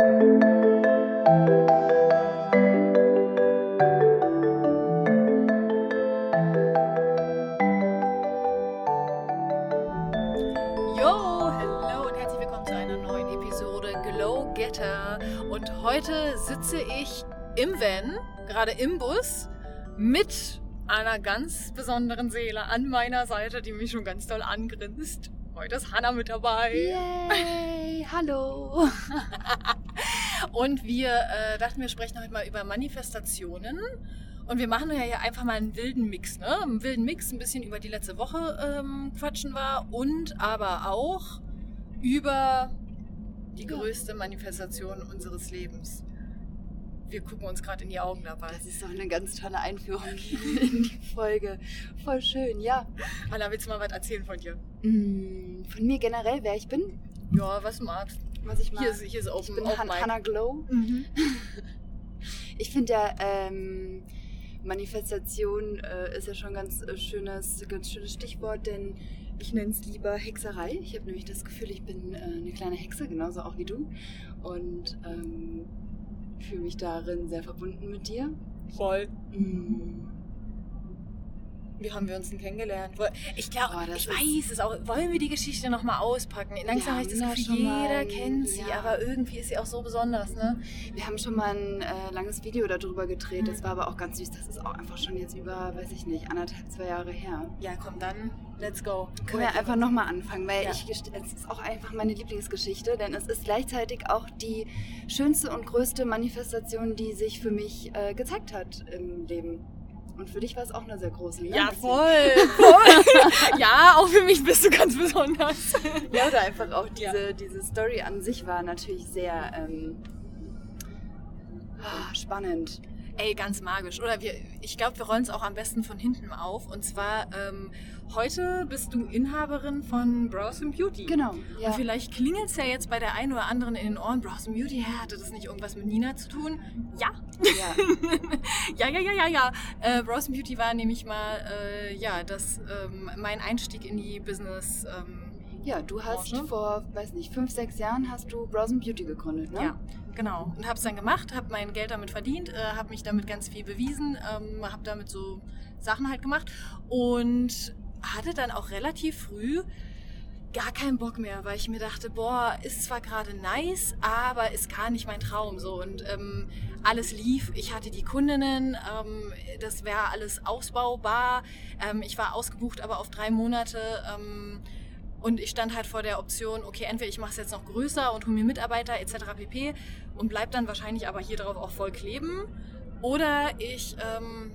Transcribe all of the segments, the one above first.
Yo, hello und herzlich willkommen zu einer neuen Episode Glow Getter. Und heute sitze ich im Van, gerade im Bus, mit einer ganz besonderen Seele an meiner Seite, die mich schon ganz doll angrinst. Heute ist Hannah mit dabei. Yay, hallo. Und wir äh, dachten, wir sprechen heute mal über Manifestationen. Und wir machen ja hier einfach mal einen wilden Mix, ne? Einen wilden Mix, ein bisschen über die letzte Woche ähm, quatschen wir und aber auch über die Ja. größte Manifestation unseres Lebens. Wir gucken uns gerade in die Augen dabei. Das ist doch eine ganz tolle Einführung in die Folge. Voll schön, ja. Anna, willst du mal was erzählen von dir? Mm, Von mir generell, wer ich bin, Ja, was du magst. Was ich mag. Hier ist, hier ist Open, ich bin Han. Hannah Glow. Mhm. Ich finde ja, ähm, Manifestation äh, ist ja schon ein ganz äh, schönes, ganz schönes Stichwort, denn ich nenne es lieber Hexerei. Ich habe nämlich das Gefühl, ich bin äh, eine kleine Hexe, genauso auch wie du. Und ähm, fühle mich darin sehr verbunden mit dir. Voll. Mm. Wie haben wir uns denn kennengelernt? Ich glaube, das ich weiß es auch. Wollen wir die Geschichte nochmal auspacken? Langsam habe ich das Gefühl, mal jeder ein- kennt sie, ja. aber irgendwie ist sie auch so besonders, ne? Wir haben schon mal ein äh, langes Video darüber gedreht. Das Mhm. war aber auch ganz süß. Das ist auch einfach schon jetzt über, weiß ich nicht, anderthalb, zwei Jahre her. Ja, komm, dann let's go. Können wir einfach nochmal anfangen, weil Ja. ich, es ist auch einfach meine Lieblingsgeschichte, denn es ist gleichzeitig auch die schönste und größte Manifestation, die sich für mich äh, gezeigt hat im Leben. Und für dich war es auch eine sehr große. Ne? Ja, voll, voll. ja, auch für mich bist du ganz besonders. Ja, oder einfach auch Ja. diese, diese Story an sich war natürlich sehr ähm, ah, spannend. Ey, ganz magisch. Oder wir, ich glaube, wir rollen es auch am besten von hinten auf. Und zwar, ähm, heute bist du Inhaberin von Browse and Beauty. Genau. Ja. Und vielleicht klingelt es ja jetzt bei der einen oder anderen in den Ohren, Browse and Beauty, hä, hatte das nicht irgendwas mit Nina zu tun? Ja. ja. ja, ja, ja, ja, ja. Äh, Browse and Beauty war nämlich mal, äh, ja, das, ähm, mein Einstieg in die Business, ähm, Ja, du hast Branche. vor, weiß nicht, fünf, sechs Jahren hast du Browse Beauty gegründet, ne? Ja, genau. Und habe es dann gemacht, habe mein Geld damit verdient, äh, habe mich damit ganz viel bewiesen, ähm, habe damit so Sachen halt gemacht und hatte dann auch relativ früh gar keinen Bock mehr, weil ich mir dachte, boah, ist zwar gerade nice, aber ist gar nicht mein Traum so und ähm, alles lief. Ich hatte die Kundinnen, ähm, das wäre alles ausbaubar. Ähm, ich war ausgebucht, aber auf drei Monate. Ähm, und ich stand halt vor der Option, okay, entweder ich mache es jetzt noch größer und hole mir Mitarbeiter etc. pp. und bleib dann wahrscheinlich aber hier drauf auch voll kleben. Oder ich ähm,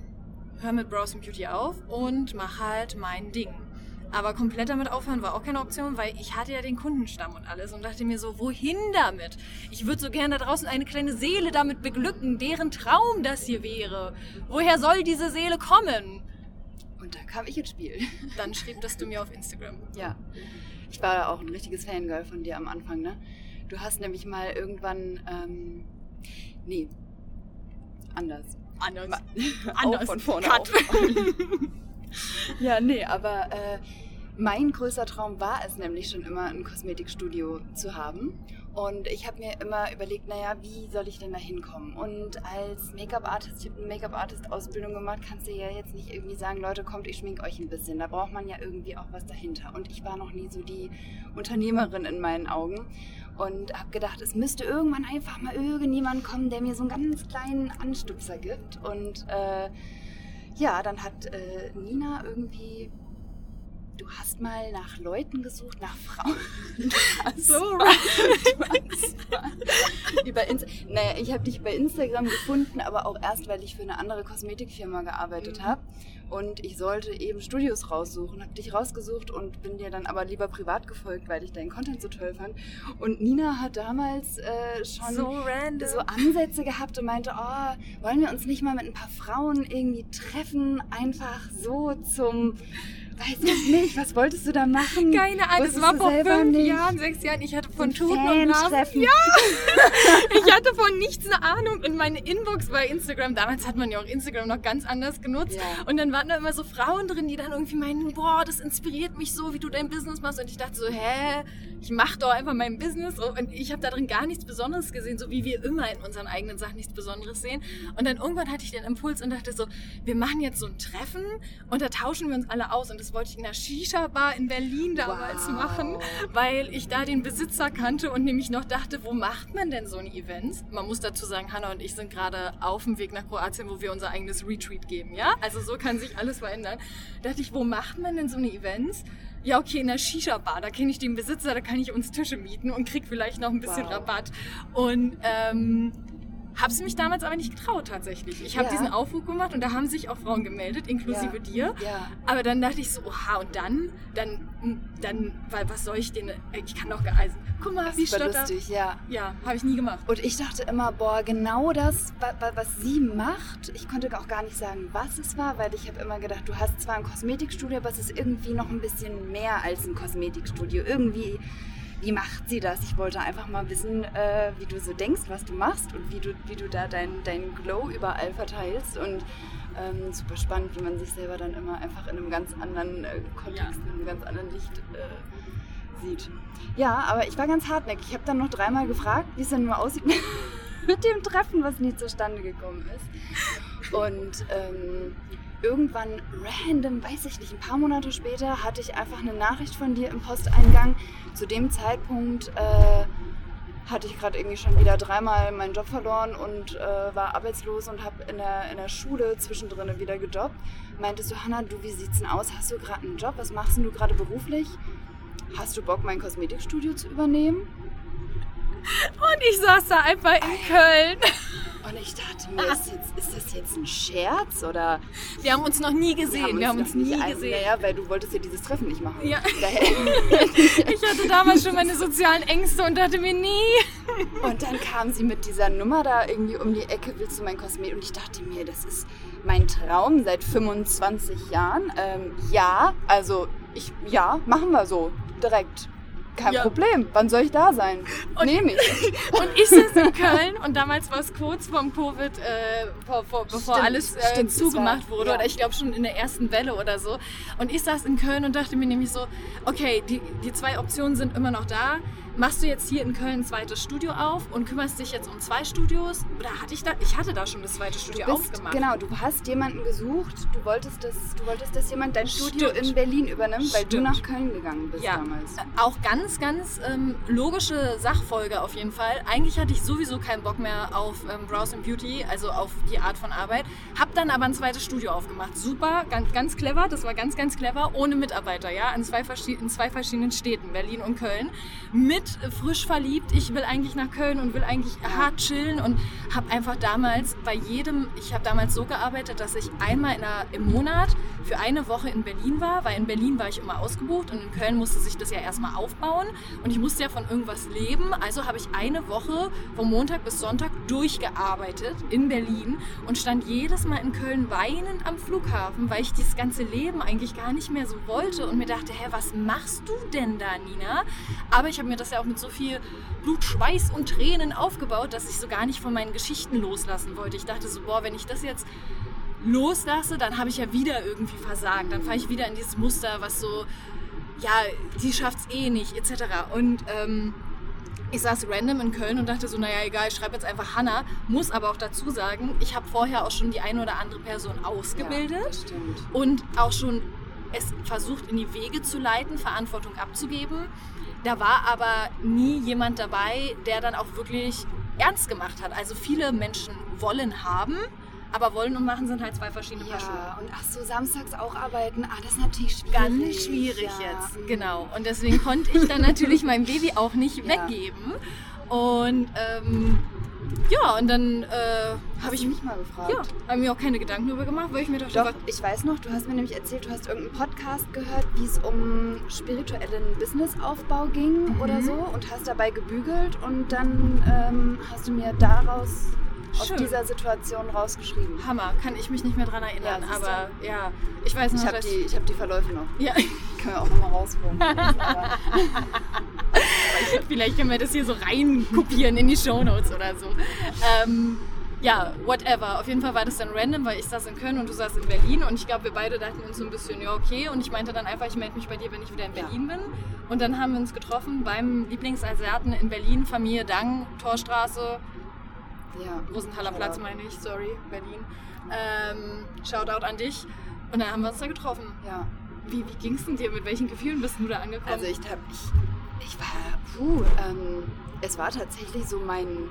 höre mit Browse Beauty auf und mache halt mein Ding. Aber komplett damit aufhören war auch keine Option, weil ich hatte ja den Kundenstamm und alles und dachte mir so, wohin damit? Ich würde so gerne da draußen eine kleine Seele damit beglücken, deren Traum das hier wäre. Woher soll diese Seele kommen? Und da kam ich ins Spiel. Dann schrieb das du mir auf Instagram. Ja. Ich war auch ein richtiges Fangirl von dir am Anfang, ne? Du hast nämlich mal irgendwann, ähm, nee, anders. Anders. Ma- Anders. Auch von vorne Cut. ja, nee, aber äh, mein größter Traum war es nämlich schon immer, ein Kosmetikstudio zu haben. Und ich habe mir immer überlegt, naja, wie soll ich denn da hinkommen? Und als Make-up-Artist, ich habe eine Make-up-Artist-Ausbildung gemacht, kannst du ja jetzt nicht irgendwie sagen, Leute, kommt, ich schmink euch ein bisschen. Da braucht man ja irgendwie auch was dahinter. Und ich war noch nie so die Unternehmerin in meinen Augen. Und habe gedacht, es müsste irgendwann einfach mal irgendjemand kommen, der mir so einen ganz kleinen Anstupser gibt. Und äh, ja, dann hat äh, Nina irgendwie. Du hast mal nach Leuten gesucht, nach Frauen. So über Insta naja, ich habe dich bei Instagram gefunden, aber auch erst, weil ich für eine andere Kosmetikfirma gearbeitet Mhm. habe. Und ich sollte eben Studios raussuchen, habe dich rausgesucht und bin dir dann aber lieber privat gefolgt, weil ich deinen Content so toll fand. Und Nina hat damals äh, schon So so Ansätze gehabt und meinte, oh, wollen wir uns nicht mal mit ein paar Frauen irgendwie treffen, einfach so zum Weiß ich nicht, was wolltest du da machen? Keine Ahnung, das Wusstest war vor fünf nicht? Jahren, sechs Jahren. Ich hatte von Tuten und Blasen. Ja, ich hatte von nichts eine Ahnung. Und meine Inbox bei Instagram, damals hat man ja auch Instagram noch ganz anders genutzt. Ja. Und dann waren da immer so Frauen drin, die dann irgendwie meinen, boah, das inspiriert mich so, wie du dein Business machst. Und ich dachte so, hä, ich mach doch einfach mein Business. Und ich habe da drin gar nichts Besonderes gesehen, so wie wir immer in unseren eigenen Sachen nichts Besonderes sehen. Und dann irgendwann hatte ich den Impuls und dachte so, wir machen jetzt so ein Treffen und da tauschen wir uns alle aus. Und das wollte ich in der Shisha-Bar in Berlin damals Wow. machen, weil ich da den Besitzer kannte und nämlich noch dachte, wo macht man denn so ein Event? Man muss dazu sagen, Hanna und ich sind gerade auf dem Weg nach Kroatien, wo wir unser eigenes Retreat geben, ja? Also so kann sich alles verändern. Da dachte ich, wo macht man denn so eine Events? Ja, okay, in der Shisha-Bar, da kenne ich den Besitzer, da kann ich uns Tische mieten und krieg vielleicht noch ein bisschen Wow. Rabatt. Und ähm, Hab's mich damals aber nicht getraut tatsächlich. Ich habe Ja. diesen Aufruf gemacht und da haben sich auch Frauen gemeldet, inklusive Ja. dir. Ja. Aber dann dachte ich so, oha, und dann, dann, dann, weil was soll ich denn, ich kann doch geeisen. Guck mal, wie Das war stotter. lustig, ja. Ja, habe ich nie gemacht. Und ich dachte immer, boah, genau das, wa- wa- was sie macht. Ich konnte auch gar nicht sagen, was es war, weil ich habe immer gedacht, du hast zwar ein Kosmetikstudio, aber es ist irgendwie noch ein bisschen mehr als ein Kosmetikstudio. Irgendwie, wie macht sie das? Ich wollte einfach mal wissen, äh, wie du so denkst, was du machst und wie du, wie du da deinen dein Glow überall verteilst. Und ähm, super spannend, wie man sich selber dann immer einfach in einem ganz anderen äh, Kontext, in einem ganz anderen Licht äh, sieht. Ja, aber ich war ganz hartnäckig. Ich habe dann noch dreimal gefragt, wie es denn nur aussieht mit dem Treffen, was nie zustande gekommen ist. Und ähm, irgendwann random, weiß ich nicht, ein paar Monate später hatte ich einfach eine Nachricht von dir im Posteingang. Zu dem Zeitpunkt äh, hatte ich gerade irgendwie schon wieder dreimal meinen Job verloren und äh, war arbeitslos und habe in der, in der Schule zwischendrin wieder gejobbt. Meintest du, Hanna, du, wie sieht's denn aus? Hast du gerade einen Job? Was machst denn du gerade beruflich? Hast du Bock, mein Kosmetikstudio zu übernehmen? Und ich saß da einfach in Köln. Und ich dachte mir, ist, jetzt, ist das jetzt ein Scherz oder? Wir haben uns noch nie gesehen. Wir haben uns, noch nie ein- gesehen. Naja, weil du wolltest ja dieses Treffen nicht machen. Ja. Ich hatte damals schon meine sozialen Ängste und dachte mir nie. Und dann kam sie mit dieser Nummer da irgendwie um die Ecke, willst du mein Kosmetik? Und ich dachte mir, das ist mein Traum seit 25 Jahren. Ähm, ja, also ich, ja, machen wir so, direkt. Kein Ja. Problem. Wann soll ich da sein? Und- Nehme ich. Und ich saß in Köln und damals war es kurz vorm Covid, äh, vor, vor, bevor Stimmt, alles äh, stimmt, zugemacht war- wurde. ja. Oder ich glaube schon in der ersten Welle oder so. Und ich saß in Köln und dachte mir nämlich so, okay, die, die zwei Optionen sind immer noch da. Machst du jetzt hier in Köln ein zweites Studio auf und kümmerst dich jetzt um zwei Studios? Oder hatte ich da, ich hatte da schon das zweite Studio Du bist, aufgemacht. genau, du hast jemanden gesucht, du wolltest, dass, du wolltest, dass jemand dein Studio Stimmt. in Berlin übernimmt, weil du Stimmt. nach Köln gegangen bist Ja, damals. äh, auch ganz, ganz ähm, logische Sachfolge auf jeden Fall. Eigentlich hatte ich sowieso keinen Bock mehr auf ähm, Browse and Beauty, also auf die Art von Arbeit. Hab dann aber ein zweites Studio aufgemacht. Super, ganz, ganz clever, das war ganz, ganz clever, ohne Mitarbeiter, ja, in zwei, in zwei verschiedenen Städten, Berlin und Köln. Mit äh, frisch verliebt, ich will eigentlich nach Köln und will eigentlich hart chillen und habe einfach damals bei jedem, ich habe damals so gearbeitet, dass ich einmal in einer, im Monat für eine Woche in Berlin war, weil in Berlin war ich immer ausgebucht und in Köln musste sich das ja erstmal aufbauen und ich musste ja von irgendwas leben, also habe ich eine Woche vom Montag bis Sonntag durchgearbeitet in Berlin und stand jedes Mal in Köln weinend am Flughafen, weil ich dieses ganze Leben eigentlich gar nicht mehr so wollte und mir dachte, hä, was machst du denn da, Nina? Aber ich habe mir das ja auch mit so viel Blut, Schweiß und Tränen aufgebaut, dass ich so gar nicht von meinen Geschichten loslassen wollte. Ich dachte so, boah, wenn ich das jetzt loslasse, dann habe ich ja wieder irgendwie versagt. Dann fahre ich wieder in dieses Muster, was so, ja, die schafft's eh nicht, etc. Und ähm, ich saß random in Köln und dachte so, naja, egal, ich schreibe jetzt einfach Hanna. Muss aber auch dazu sagen, ich habe vorher auch schon die eine oder andere Person ausgebildet Ja, und auch schon es versucht in die Wege zu leiten, Verantwortung abzugeben. Da war aber nie jemand dabei, der dann auch wirklich ernst gemacht hat. Also viele Menschen wollen haben, aber wollen und machen sind halt zwei verschiedene Paar Schuhe. Ja, und ach so, samstags auch arbeiten, ah, das ist natürlich schwierig. Ganz schwierig ja. jetzt, genau. Und deswegen konnte ich dann natürlich mein Baby auch nicht Ja. weggeben. Und ähm, ja, und dann äh, Habe habe ich ich mich mal gefragt. ja, hab mir auch keine Gedanken darüber gemacht, weil ich mir dachte, Doch, was- ich weiß noch, du hast mir nämlich erzählt, du hast irgendeinen Podcast gehört, wie es um spirituellen Businessaufbau ging Mhm. oder so und hast dabei gebügelt und dann ähm, hast du mir daraus aus dieser Situation rausgeschrieben. Hammer, kann ich mich nicht mehr dran erinnern, Ja, siehst du. aber ja, ich weiß noch, Ich habe die, ich hab die Verläufe noch. Ja, Können wir auch nochmal rausholen. Aber vielleicht können wir das hier so rein kopieren in die Shownotes oder so. Ähm, ja, whatever. Auf jeden Fall war das dann random, weil ich saß in Köln und du saßt in Berlin und ich glaube, wir beide dachten uns so ein bisschen, ja, okay. Und ich meinte dann einfach, ich melde mich bei dir, wenn ich wieder in Ja. Berlin bin. Und dann haben wir uns getroffen beim Lieblingsasiaten in Berlin, Familie Dang, Torstraße, ja. Rosenthaler. Platz meine ich, sorry, Berlin. Ähm, Shoutout an dich. Und dann haben wir uns da getroffen. Ja. Wie, wie ging es denn dir? Mit welchen Gefühlen bist du da angekommen? Also ich hab, ich, ich war, puh, ähm, es war tatsächlich so mein,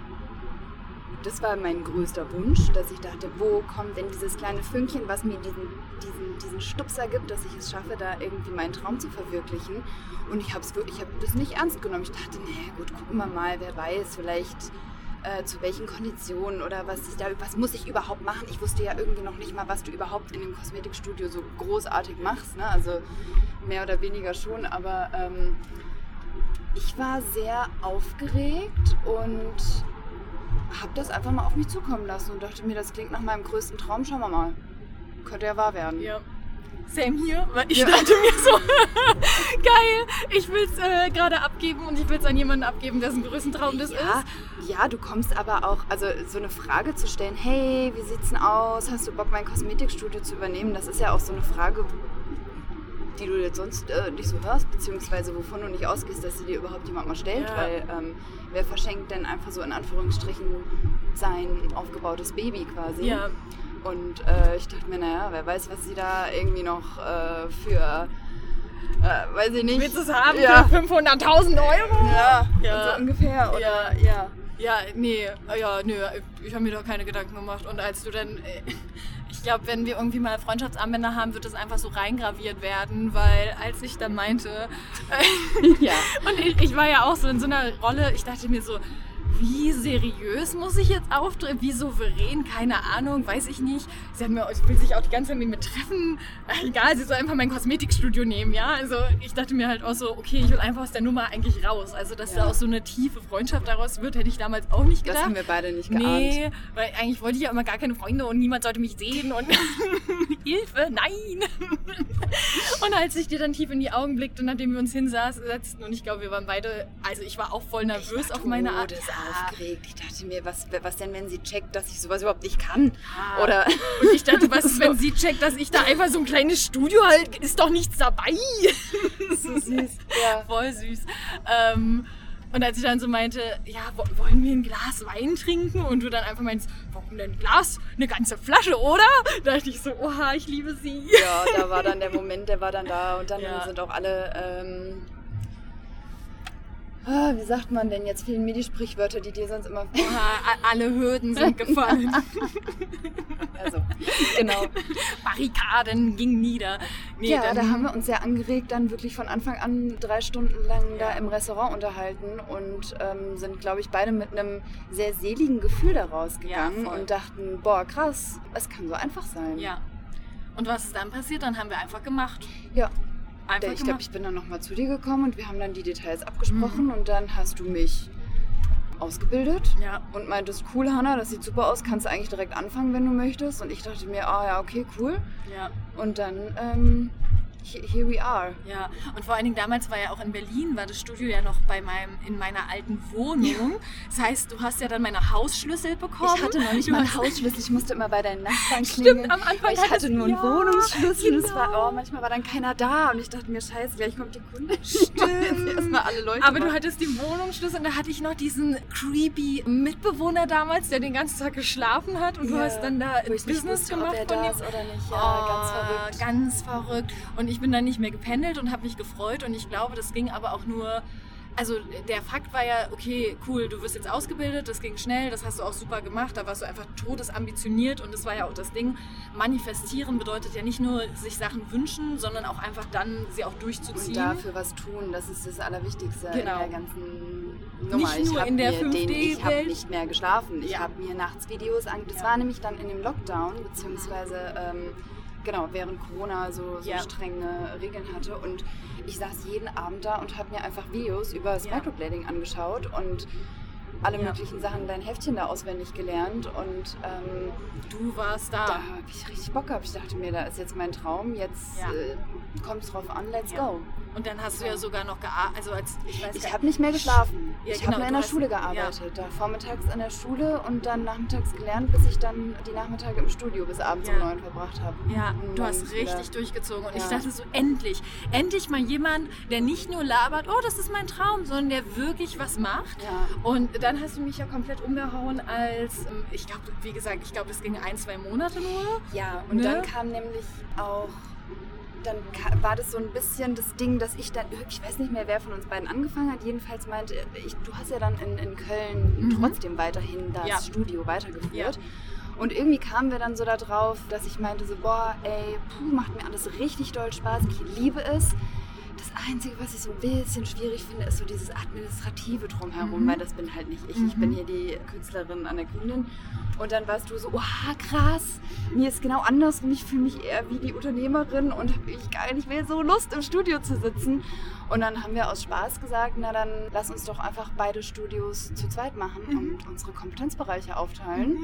das war mein größter Wunsch, dass ich dachte, wo kommt denn dieses kleine Fünkchen, was mir diesen, diesen, diesen Stupser gibt, dass ich es schaffe, da irgendwie meinen Traum zu verwirklichen. Und ich habe ich hab das nicht ernst genommen. Ich dachte, naja gut, gucken wir mal, wer weiß, vielleicht äh, zu welchen Konditionen oder was, ich da, was muss ich überhaupt machen. Ich wusste ja irgendwie noch nicht mal, was du überhaupt in dem Kosmetikstudio so großartig machst. Ne? Also mehr oder weniger schon, aber ähm, ich war sehr aufgeregt und habe das einfach mal auf mich zukommen lassen und dachte mir, das klingt nach meinem größten Traum. Schauen wir mal. Könnte ja wahr werden. Ja. Same hier, weil ich Ja. dachte mir so, geil, ich will es äh, gerade abgeben und ich will es an jemanden abgeben, dessen größten Traum das Ja, ist. ja, du kommst aber auch, also so eine Frage zu stellen, hey, wie sieht's denn aus? Hast du Bock, mein Kosmetikstudio zu übernehmen? Das ist ja auch so eine Frage, die du jetzt sonst äh, nicht so hörst, beziehungsweise wovon du nicht ausgehst, dass sie dir überhaupt jemand mal stellt, Ja. weil ähm, wer verschenkt denn einfach so in Anführungsstrichen sein aufgebautes Baby quasi? Ja, Und äh, ich dachte mir, naja, wer weiß, was sie da irgendwie noch äh, für, äh, weiß ich nicht. willst du es haben Ja. für 500.000 Euro? Ja, Ja. so ungefähr. Oder, ja. Ja, nee, ja, nö, ich habe mir da keine Gedanken gemacht. Und als du dann, äh, ich glaube, wenn wir irgendwie mal Freundschaftsarmbänder haben, wird das einfach so reingraviert werden, weil als ich dann meinte, ja. und ich, ich war ja auch so in so einer Rolle, ich dachte mir so, wie seriös muss ich jetzt auftreten? Wie souverän? Keine Ahnung, weiß ich nicht. Sie hat mir, will sich auch die ganze Zeit mit mir treffen. Egal, sie soll einfach mein Kosmetikstudio nehmen, ja. Also ich dachte mir halt auch so, okay, ich will einfach aus der Nummer eigentlich raus. Also dass Ja. da auch so eine tiefe Freundschaft daraus wird, hätte ich damals auch nicht Das gedacht. haben wir beide nicht geahnt. Nee, weil eigentlich wollte ich ja immer gar keine Freunde und niemand sollte mich sehen und Hilfe, nein. und als ich dir dann tief in die Augen blickte, nachdem wir uns hinsetzten und ich glaube, wir waren beide, also ich war auch voll nervös auf meine Art. Aufgeregt. Ich dachte mir, was, was denn, wenn sie checkt, dass ich sowas überhaupt nicht kann? Ja. Oder Und ich dachte, was ist, wenn sie checkt, dass ich da einfach so ein kleines Studio halt, ist doch nichts dabei. so süß. Ja. Voll süß. Ähm, und als ich dann so meinte, ja, wo- wollen wir ein Glas Wein trinken? Und du dann einfach meinst, warum denn ein Glas? Eine ganze Flasche, oder? Da dachte ich so, oha, ich liebe sie. ja, da war dann der Moment, der war dann da und dann Ja. sind auch alle. Ähm, ah, wie sagt man denn? Jetzt fehlen mir die Sprichwörter, die dir sonst immer. Oha, alle Hürden sind gefallen. Also, genau. Barrikaden gingen nieder. Nee, ja, da haben wir uns sehr angeregt, dann wirklich von Anfang an drei Stunden lang da im Restaurant unterhalten und ähm, sind, glaube ich, beide mit einem sehr seligen Gefühl daraus gegangen Ja, und dachten, boah, krass, es kann so einfach sein. Ja. Und was ist dann passiert? Dann haben wir einfach gemacht. Ja, Einfach ich glaube, ich bin dann nochmal zu dir gekommen und wir haben dann die Details abgesprochen Mhm. und dann hast du mich ausgebildet ja. und meintest, cool, Hanna, das sieht super aus, kannst du eigentlich direkt anfangen, wenn du möchtest. Und ich dachte mir, ah ja, okay, cool. Ja. Und dann, ähm, here we are. Ja, und vor allen Dingen damals war ja auch in Berlin, war das Studio ja noch bei meinem, in meiner alten Wohnung. Das heißt, du hast ja dann meine Hausschlüssel bekommen. Ich hatte noch nicht Du mal einen Hausschlüssel, ich musste immer bei deinen Nachbarn klingeln. Stimmt, am Anfang ich hatte du- nur einen ja, Wohnungsschlüssel. Das war, genau. oh, manchmal war dann keiner da und ich dachte mir, scheiße, gleich kommt die Kunde. Stimmt. Erstmal alle Leute. Aber du machen. hattest die Wohnungsschlüssel und da hatte ich noch diesen creepy Mitbewohner damals, der den ganzen Tag geschlafen hat und du Ja, hast dann da Business wusste, gemacht ob er von da ist oder nicht. Ja, ganz Oh, verrückt. Ganz verrückt. Und ich bin dann nicht mehr gependelt und habe mich gefreut. Und ich glaube, das ging aber auch nur. Also der Fakt war ja, okay, cool, du wirst jetzt ausgebildet, das ging schnell, das hast du auch super gemacht, da warst du einfach todesambitioniert und das war ja auch das Ding. Manifestieren bedeutet ja nicht nur sich Sachen wünschen, sondern auch einfach dann sie auch Und durchzuziehen. dafür was tun, das ist das Allerwichtigste Genau. in der ganzen Nummer. Nicht nur in der mir den, Ich habe 5D-Welt. nicht mehr geschlafen. Ich Ja. habe mir nachts Videos an. Das Ja. war nämlich dann in dem Lockdown, beziehungsweise ähm, genau während Corona so, so Ja. strenge Regeln hatte. Und ich saß jeden Abend da und habe mir einfach Videos über das Ja. Microblading angeschaut und alle Ja. möglichen Sachen, dein Heftchen da auswendig gelernt und ähm, Du warst da. da habe ich richtig Bock gehabt. Ich dachte mir, da ist jetzt mein Traum, jetzt Ja. äh, kommt es drauf an, let's Ja. go. Und dann hast du ja sogar noch gearbeitet, also als, ich weiß Ich habe nicht mehr geschlafen. Ja, ich genau, habe nur in der Schule ja. gearbeitet. Da vormittags in der Schule und dann nachmittags gelernt, bis ich dann die Nachmittage im Studio bis abends Ja. um neun verbracht habe. Ja, Und du hast wieder- richtig durchgezogen. Und ich Ja. dachte so, endlich, endlich mal jemand, der nicht nur labert, oh, das ist mein Traum, sondern der wirklich was macht. Ja. Und dann hast du mich ja komplett umgehauen, als, ähm, ich glaube, wie gesagt, ich glaube, das ging ein, zwei Monate nur. Ja, und Ne? dann kam nämlich auch, dann war das so ein bisschen das Ding, dass ich dann, ich weiß nicht mehr, wer von uns beiden angefangen hat, jedenfalls meinte, ich, du hast ja dann in, in Köln Mhm. trotzdem weiterhin das Ja. Studio weitergeführt. Ja. Und irgendwie kamen wir dann so da drauf, dass ich meinte so, boah, ey, puh, macht mir alles richtig doll Spaß, ich liebe es. Das Einzige, was ich so ein bisschen schwierig finde, ist so dieses Administrative drumherum, Mhm. weil das bin halt nicht ich. Ich Mhm. bin hier die Künstlerin an der Gründin. Und dann warst du so, wow, krass, mir ist genau andersrum. Ich fühle mich eher wie die Unternehmerin und habe ich gar nicht mehr so Lust, im Studio zu sitzen. Und dann haben wir aus Spaß gesagt, na dann lass uns doch einfach beide Studios zu zweit machen Mhm. und unsere Kompetenzbereiche aufteilen.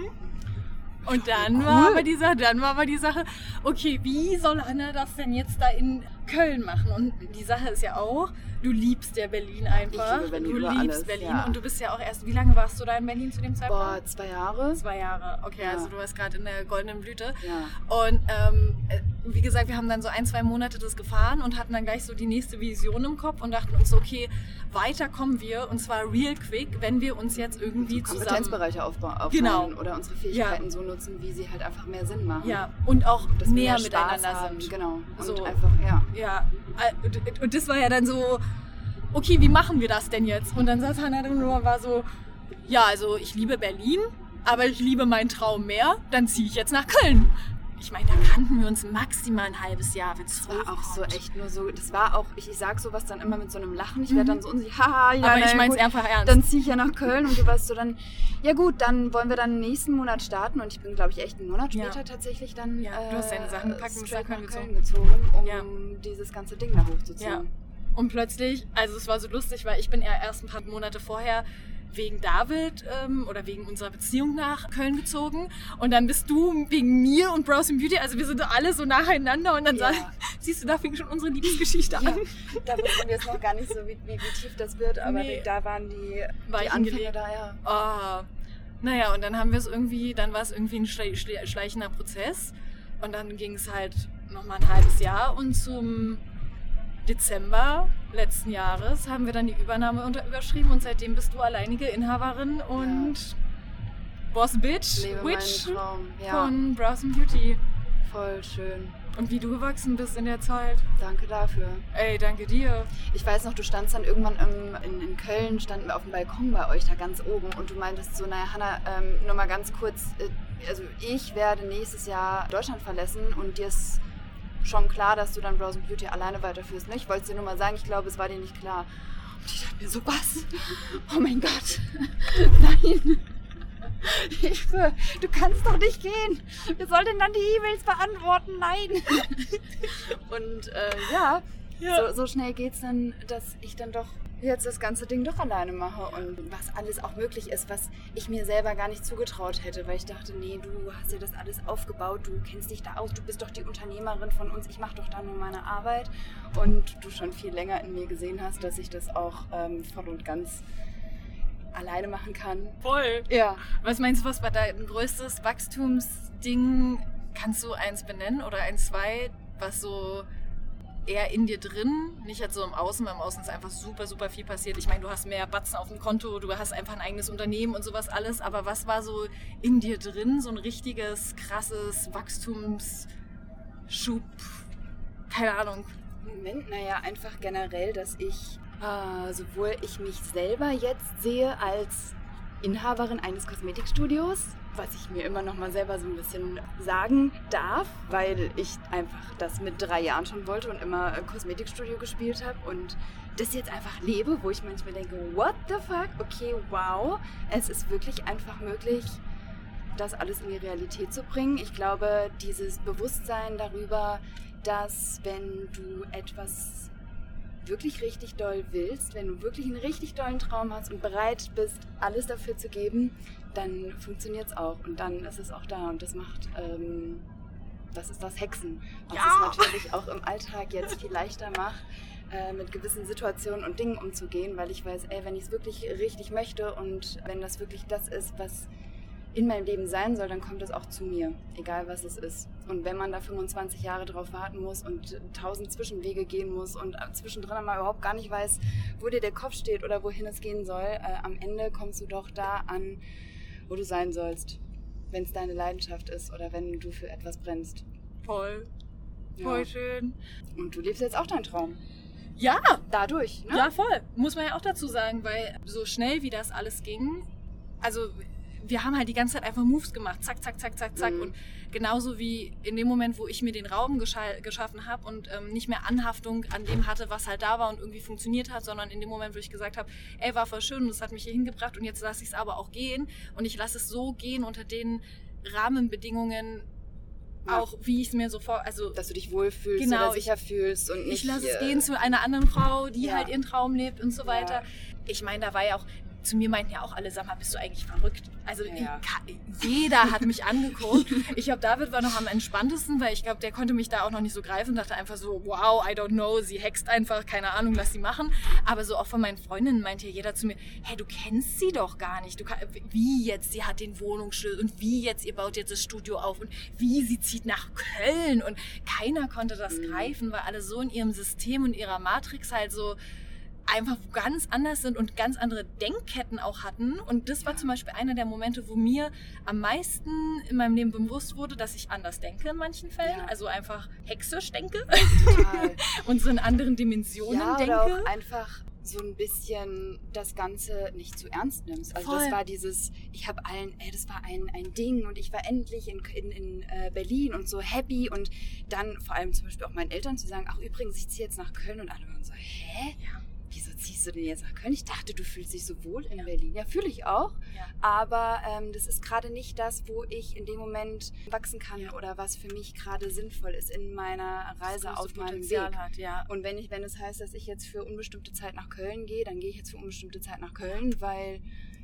Und dann Cool. war aber die Sache, dann war aber die Sache, okay, wie soll Anna das denn jetzt da in Köln machen? Und die Sache ist ja auch, du liebst ja Berlin einfach. Ich liebe Berlin du liebst alles, Berlin ja. und du bist ja auch erst, wie lange warst du da in Berlin zu dem Zeitpunkt? Boah, zwei Jahre. Zwei Jahre. Okay, Ja. also du warst gerade in der goldenen Blüte. Ja. Und ähm, äh, wie gesagt, wir haben dann so ein, zwei Monate das gefahren und hatten dann gleich so die nächste Vision im Kopf und dachten uns so, okay, weiter kommen wir und zwar real quick, wenn wir uns jetzt irgendwie zusammen... Kompetenzbereiche aufbauen, aufbauen Genau. oder unsere Fähigkeiten so nutzen, wie sie halt einfach mehr Sinn machen. Ja, und auch Dass mehr miteinander haben, sind. Genau. Und So. einfach, ja. Ja, und- das war ja dann so, okay, wie machen wir das denn jetzt? Und dann saß Hannah dann nur und war so, ja, also ich liebe Berlin, aber ich liebe meinen Traum mehr, dann ziehe ich jetzt nach Köln. Ich meine, da kannten wir uns maximal ein halbes Jahr. wenn Das es war auch so echt nur so, das war auch, ich, ich sag sowas dann immer mit so einem Lachen, ich werde dann so unsicher, haha, ja, Mhm. Aber ich ja, meine es gut, einfach ernst. Dann ziehe ich ja nach Köln und du warst so dann, ja gut, dann wollen wir dann nächsten Monat starten und ich bin, glaube ich, echt einen Monat Ja. später tatsächlich dann Ja, du hast deine Sachen gepackt und bist straight nach Köln Köln gezogen, um Ja. dieses ganze Ding da hochzuziehen. Ja. Und plötzlich, also es war so lustig, weil ich bin ja erst ein paar Monate vorher wegen David ähm, oder wegen unserer Beziehung nach Köln gezogen. Und dann bist du wegen mir und Browsing Beauty, also wir sind alle so nacheinander und dann Ja. sag, siehst du, da fing schon unsere Liebesgeschichte Ja, an. da wissen wir jetzt noch gar nicht so, wie, wie, wie tief das wird, aber Nee. da waren die, die Weichen Anfänge da, ja. Ah, naja, und dann haben wir es irgendwie, dann war es irgendwie ein schle schle schleichender Prozess. Und dann ging es halt nochmal ein halbes Jahr und zum Dezember letzten Jahres haben wir dann die Übernahme unter überschrieben und seitdem bist du alleinige Inhaberin und Boss Bitch Lebe Witch. Ja, von Brows and Beauty. voll schön. Und wie du gewachsen bist in der Zeit. Danke dafür. Ey, danke dir. Ich weiß noch, du standst dann irgendwann im, in, in Köln, standen wir auf dem Balkon bei euch da ganz oben und du meintest so, naja, Hanna, ähm, nur mal ganz kurz, äh, also ich werde nächstes Jahr Deutschland verlassen und dir ist schon klar, dass du dann Browse and Beauty alleine weiterführst. Ne? Ich wollte es dir nur mal sagen, ich glaube, es war dir nicht klar. Und ich dachte mir so, was? Oh mein Gott. Nein. Ich schwör, du kannst doch nicht gehen. Wer soll denn dann die E-Mails beantworten? Nein. Und äh, ja, Ja. so, so schnell geht's dann, dass ich dann doch jetzt das ganze Ding doch alleine mache und was alles auch möglich ist, was ich mir selber gar nicht zugetraut hätte, weil ich dachte, nee, du hast ja das alles aufgebaut, du kennst dich da aus, du bist doch die Unternehmerin von uns, ich mache doch da nur meine Arbeit und du schon viel länger in mir gesehen hast, dass ich das auch ähm, voll und ganz alleine machen kann. Voll. Ja. Was meinst du, was war dein größtes Wachstumsding? Kannst du eins benennen oder ein, zwei, was so eher in dir drin, nicht jetzt so im Außen, weil im Außen ist einfach super, super viel passiert. Ich meine, du hast mehr Batzen auf dem Konto, du hast einfach ein eigenes Unternehmen und sowas alles, aber was war so in dir drin, so ein richtiges, krasses Wachstumsschub? Keine Ahnung. Moment, naja, einfach generell, dass ich, äh, sowohl ich mich selber jetzt sehe als Inhaberin eines Kosmetikstudios, was ich mir immer noch mal selber so ein bisschen sagen darf, weil ich einfach das mit drei Jahren schon wollte und immer äh, Kosmetikstudio gespielt habe und das jetzt einfach lebe, wo ich manchmal denke, what the fuck? Okay, wow, es ist wirklich einfach möglich, das alles in die Realität zu bringen. Ich glaube, dieses Bewusstsein darüber, dass wenn du etwas wirklich richtig doll willst, wenn du wirklich einen richtig dollen Traum hast und bereit bist, alles dafür zu geben, dann funktioniert es auch und dann ist es auch da und das macht, ähm, das ist das Hexen, was Ja. es natürlich auch im Alltag jetzt viel leichter macht, äh, mit gewissen Situationen und Dingen umzugehen, weil ich weiß, ey, wenn ich es wirklich richtig möchte und wenn das wirklich das ist, was in meinem Leben sein soll, dann kommt es auch zu mir, egal was es ist. Und wenn man da 25 Jahre drauf warten muss und tausend Zwischenwege gehen muss und zwischendrin mal überhaupt gar nicht weiß, wo dir der Kopf steht oder wohin es gehen soll, äh, am Ende kommst du doch da an, wo du sein sollst, wenn es deine Leidenschaft ist oder wenn du für etwas brennst. Voll, Ja. voll schön. Und du lebst jetzt auch deinen Traum. Ja, Dadurch, ne? Ja, voll. Muss man ja auch dazu sagen, weil so schnell wie das alles ging, also wir haben halt die ganze Zeit einfach Moves gemacht. Zack, zack, zack, zack, zack. Mhm. Und genauso wie in dem Moment, wo ich mir den Raum gescha geschaffen habe und ähm, nicht mehr Anhaftung an dem hatte, was halt da war und irgendwie funktioniert hat, sondern in dem Moment, wo ich gesagt habe, ey, war voll schön und es hat mich hier hingebracht und jetzt lasse ich es aber auch gehen. Und ich lasse es so gehen unter den Rahmenbedingungen, Ja. auch wie ich es mir so vor... Also Dass du dich wohlfühlst Genau, oder sicher fühlst und nicht... ich lasse es gehen zu einer anderen Frau, die Ja. halt ihren Traum lebt und so weiter. Ja. Ich meine, da war ja auch, zu mir meinten ja auch alle, sag mal, bist du eigentlich verrückt? Also Ja, ja. ka- jeder hat mich angeguckt. Ich glaube, David war noch am entspanntesten, weil ich glaube, der konnte mich da auch noch nicht so greifen, dachte einfach so, wow, I don't know, sie hext einfach, keine Ahnung, lass sie machen. Aber so auch von meinen Freundinnen meinte ja jeder zu mir, hey, du kennst sie doch gar nicht. Du kann, wie jetzt, sie hat den Wohnungsschlüssel und wie jetzt, ihr baut jetzt das Studio auf und wie sie zieht nach Köln und keiner konnte das Mhm. greifen, weil alle so in ihrem System und ihrer Matrix halt so einfach ganz anders sind und ganz andere Denkketten auch hatten. Und das war zum Beispiel einer der Momente, wo mir am meisten in meinem Leben bewusst wurde, dass ich anders denke in manchen Fällen. Ja. Also einfach hexisch denke Total. und so in anderen Dimensionen ja, denke. oder auch einfach so ein bisschen das Ganze nicht zu ernst nimmst. Also das Voll. war dieses, ich habe allen, ey, das war ein, ein Ding und ich war endlich in, in, in äh, Berlin und so happy und dann vor allem zum Beispiel auch meinen Eltern zu sagen, ach übrigens, ich ziehe jetzt nach Köln und alle waren so, hä? Ja. Wieso ziehst du denn jetzt nach Köln? Ich dachte, du fühlst dich so wohl in Ja. Berlin. Ja, fühle ich auch. Ja. Aber ähm, das ist gerade nicht das, wo ich in dem Moment wachsen kann Ja. oder was für mich gerade sinnvoll ist in meiner Reise auf meinem Weg. hat. Und wenn ich, wenn es heißt, dass ich jetzt für unbestimmte Zeit nach Köln gehe, dann gehe ich jetzt für unbestimmte Zeit nach Köln, weil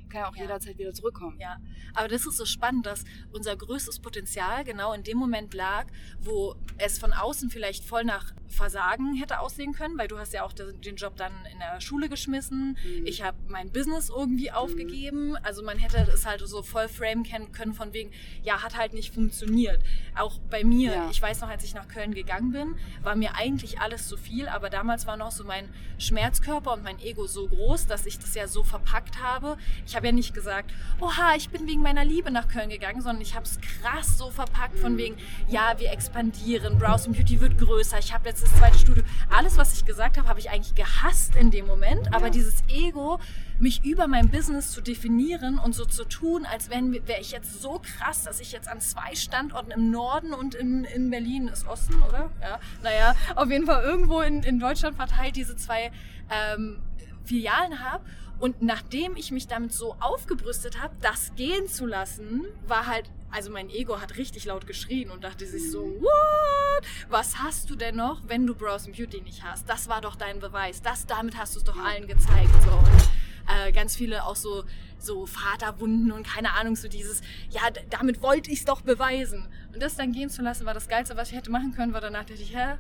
kann ja auch Ja. jederzeit wieder zurückkommen. Ja, aber das ist so spannend, dass unser größtes Potenzial genau in dem Moment lag, wo es von außen vielleicht voll nach Versagen hätte aussehen können, weil du hast ja auch den Job dann in der Schule geschmissen. Mhm. Ich habe mein Business irgendwie aufgegeben. Also man hätte es halt so voll frame kennen können von wegen, ja, hat halt nicht funktioniert. Auch bei mir, Ja. ich weiß noch, als ich nach Köln gegangen bin, war mir eigentlich alles zu viel, aber damals war noch so mein Schmerzkörper und mein Ego so groß, dass ich das ja so verpackt habe. Ich habe ja nicht gesagt, oha, ich bin wegen meiner Liebe nach Köln gegangen, sondern ich habe es krass so verpackt von wegen, ja, wir expandieren, Browse Beauty wird größer, ich habe jetzt das zweite Studio. Alles, was ich gesagt habe, habe ich eigentlich gehasst in dem Moment, aber Ja. dieses Ego, mich über mein Business zu definieren und so zu tun, als wäre wär ich jetzt so krass, dass ich jetzt an zwei Standorten im Norden und in, in Berlin ist Osten, oder? Ja, naja, auf jeden Fall irgendwo in, in Deutschland verteilt diese zwei ähm, Filialen habe. Und nachdem ich mich damit so aufgebrüstet habe, das gehen zu lassen, war halt, also mein Ego hat richtig laut geschrien und dachte sich so, what? Was hast du denn noch, wenn du Browse Beauty nicht hast? Das war doch dein Beweis. Das, damit hast du es doch allen gezeigt. So. Und, äh, ganz viele auch so, so Vaterwunden und keine Ahnung, so dieses, ja, damit wollte ich es doch beweisen. Und das dann gehen zu lassen, war das Geilste, was ich hätte machen können, weil danach dachte ich, hä?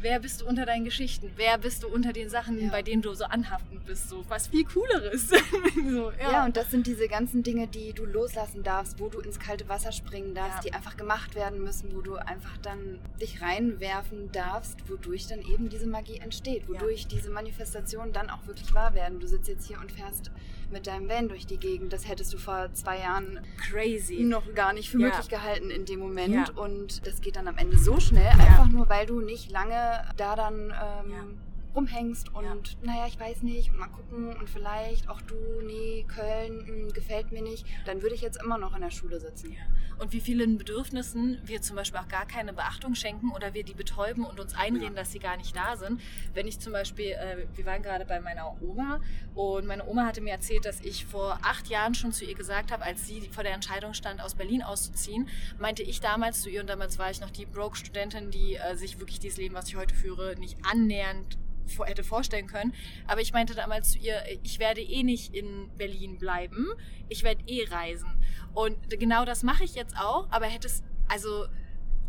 Wer bist du unter deinen Geschichten? Wer bist du unter den Sachen, Ja. bei denen du so anhaftend bist? So was viel cooleres. so, ja. Ja. und das sind diese ganzen Dinge, die du loslassen darfst, wo du ins kalte Wasser springen darfst, Ja. die einfach gemacht werden müssen, wo du einfach dann dich reinwerfen darfst, wodurch dann eben diese Magie entsteht, wodurch diese Manifestationen dann auch wirklich wahr werden. Du sitzt jetzt hier und fährst mit deinem Van durch die Gegend. Das hättest du vor zwei Jahren crazy. noch gar nicht für Ja. möglich gehalten in dem Moment. Ja. Und das geht dann am Ende so schnell, einfach nur, weil du nicht lange da dann ähm. Rumhängst und Ja. naja, ich weiß nicht, mal gucken und vielleicht auch du, nee, Köln, mh, gefällt mir nicht, dann würde ich jetzt immer noch in der Schule sitzen. Ja. Und wie vielen Bedürfnissen wir zum Beispiel auch gar keine Beachtung schenken oder wir die betäuben und uns einreden, Ja. dass sie gar nicht da sind. Wenn ich zum Beispiel, äh, wir waren gerade bei meiner Oma und meine Oma hatte mir erzählt, dass ich vor acht Jahren schon zu ihr gesagt habe, als sie vor der Entscheidung stand, aus Berlin auszuziehen, meinte ich damals zu ihr, und damals war ich noch die Broke-Studentin, die äh, sich wirklich dieses Leben, was ich heute führe, nicht annähernd hätte vorstellen können. Aber ich meinte damals zu ihr, ich werde eh nicht in Berlin bleiben, ich werde eh reisen. Und genau das mache ich jetzt auch, aber hätte es, also